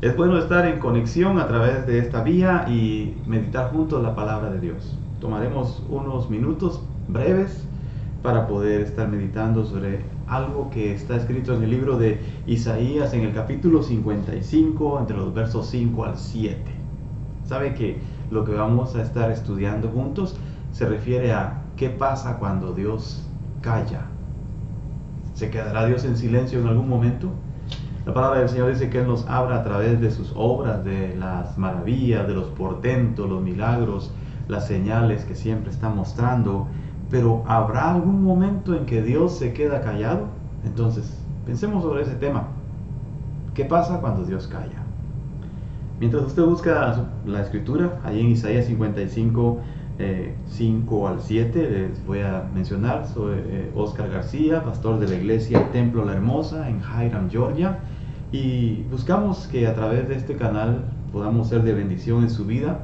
Es bueno estar en conexión a través de esta vía y meditar juntos la palabra de Dios. Tomaremos unos minutos breves para poder estar meditando sobre algo que está escrito en el libro de Isaías en el capítulo 55, entre los versos 5 al 7. Sabe que lo que vamos a estar estudiando juntos se refiere a qué pasa cuando Dios calla. ¿Se quedará Dios en silencio en algún momento? La palabra del Señor dice que Él nos habla a través de sus obras, de las maravillas, de los portentos, los milagros, las señales que siempre está mostrando. Pero ¿habrá algún momento en que Dios se queda callado? Entonces, pensemos sobre ese tema. ¿Qué pasa cuando Dios calla? Mientras usted busca la escritura, allí en Isaías 55, 5 eh, al 7, les voy a mencionar, soy eh, Oscar García, pastor de la iglesia Templo La Hermosa en Hiram, Georgia y buscamos que a través de este canal podamos ser de bendición en su vida.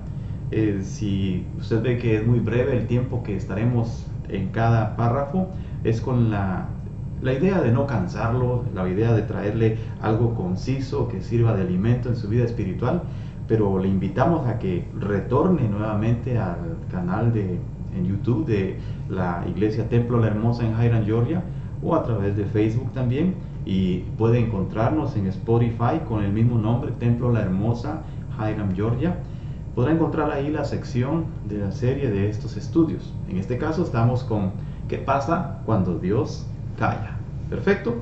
Eh, si usted ve que es muy breve el tiempo que estaremos en cada párrafo, es con la, la idea de no cansarlo, la idea de traerle algo conciso que sirva de alimento en su vida espiritual, pero le invitamos a que retorne nuevamente al canal de, en YouTube de la Iglesia Templo La Hermosa en Hiram, Georgia, o a través de Facebook también y puede encontrarnos en Spotify con el mismo nombre, Templo La Hermosa, Hiram, Georgia. Podrá encontrar ahí la sección de la serie de estos estudios. En este caso estamos con ¿qué pasa cuando Dios calla? Perfecto.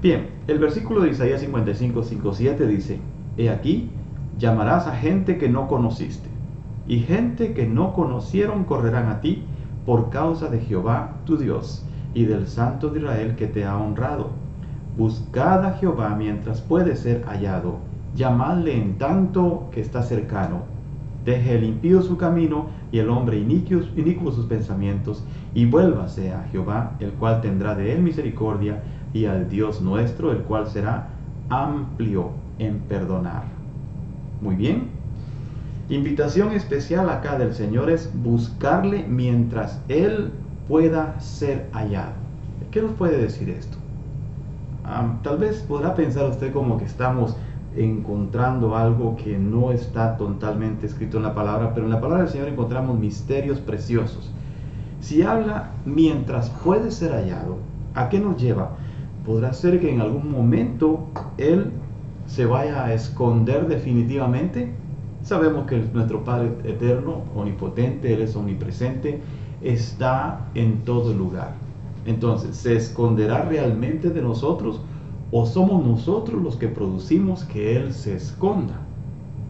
Bien, el versículo de Isaías 55, 5, 7 dice, He aquí, llamarás a gente que no conociste, y gente que no conocieron correrán a ti por causa de Jehová tu Dios y del Santo de Israel que te ha honrado Buscad a Jehová mientras puede ser hallado, llamadle en tanto que está cercano. Deje el impío su camino y el hombre inicuo, sus pensamientos, y vuélvase a Jehová, el cual tendrá de él misericordia, y al Dios nuestro, el cual será amplio en perdonar. Muy bien. Invitación especial acá del Señor es buscarle mientras Él pueda ser hallado. ¿Qué nos puede decir esto? Tal vez podrá pensar usted como que estamos encontrando algo que no está totalmente escrito en la palabra, pero en la palabra del Señor encontramos misterios preciosos. Si habla mientras puede ser hallado, ¿a qué nos lleva? Podrá ser que en algún momento Él se vaya a esconder definitivamente. Sabemos que nuestro Padre eterno, omnipotente, Él es omnipresente, está en todo lugar. Entonces, ¿se esconderá realmente de nosotros o somos nosotros los que producimos que Él se esconda?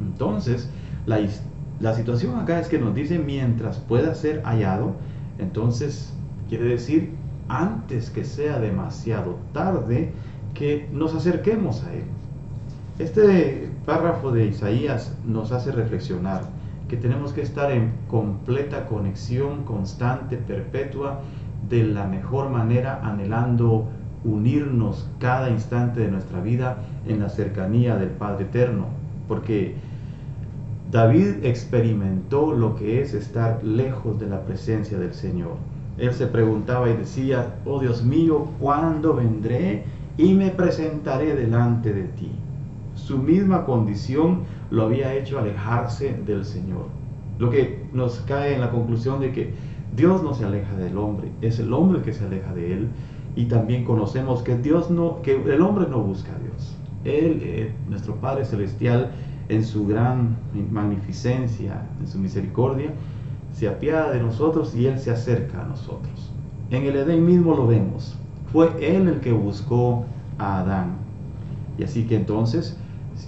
Entonces, la, situación acá es que nos dice mientras pueda ser hallado, entonces quiere decir antes que sea demasiado tarde que nos acerquemos a Él. Este párrafo de Isaías nos hace reflexionar que tenemos que estar en completa conexión constante, perpetua, de la mejor manera, anhelando unirnos cada instante de nuestra vida en la cercanía del Padre Eterno. Porque David experimentó lo que es estar lejos de la presencia del Señor. Él se preguntaba y decía, oh Dios mío, ¿cuándo vendré y me presentaré delante de ti? Su misma condición lo había hecho alejarse del Señor. Lo que nos cae en la conclusión de que Dios no se aleja del hombre, es el hombre que se aleja de él. Y también conocemos que Dios no, que el hombre no busca a Dios. Él, eh, nuestro Padre Celestial, en su gran magnificencia, en su misericordia, se apiada de nosotros y Él se acerca a nosotros. En el Edén mismo lo vemos. Fue Él el que buscó a Adán. Y así que entonces,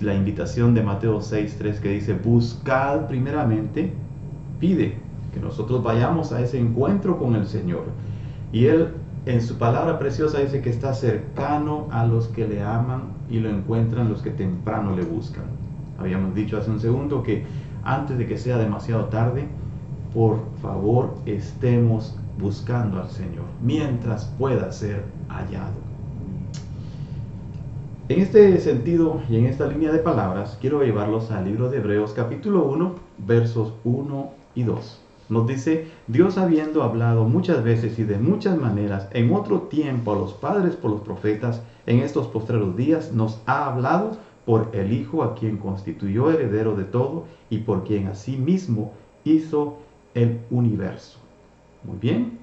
la invitación de Mateo 6.3 que dice, buscad primeramente, pide que nosotros vayamos a ese encuentro con el Señor. Y Él en su palabra preciosa dice que está cercano a los que le aman y lo encuentran los que temprano le buscan. Habíamos dicho hace un segundo que antes de que sea demasiado tarde, por favor estemos buscando al Señor mientras pueda ser hallado. En este sentido y en esta línea de palabras, quiero llevarlos al libro de Hebreos capítulo 1, versos 1 y 2. Nos dice, Dios habiendo hablado muchas veces y de muchas maneras en otro tiempo a los padres por los profetas, en estos postreros días nos ha hablado por el Hijo a quien constituyó heredero de todo y por quien asimismo hizo el universo. Muy bien.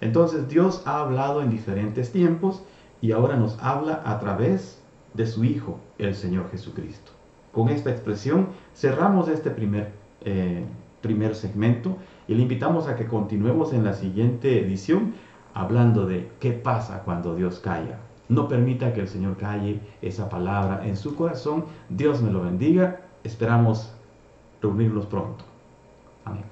Entonces Dios ha hablado en diferentes tiempos y ahora nos habla a través de su Hijo, el Señor Jesucristo. Con esta expresión cerramos este primer, eh, primer segmento y le invitamos a que continuemos en la siguiente edición hablando de qué pasa cuando Dios calla. No permita que el Señor calle esa palabra en su corazón. Dios me lo bendiga. Esperamos reunirnos pronto. Amén.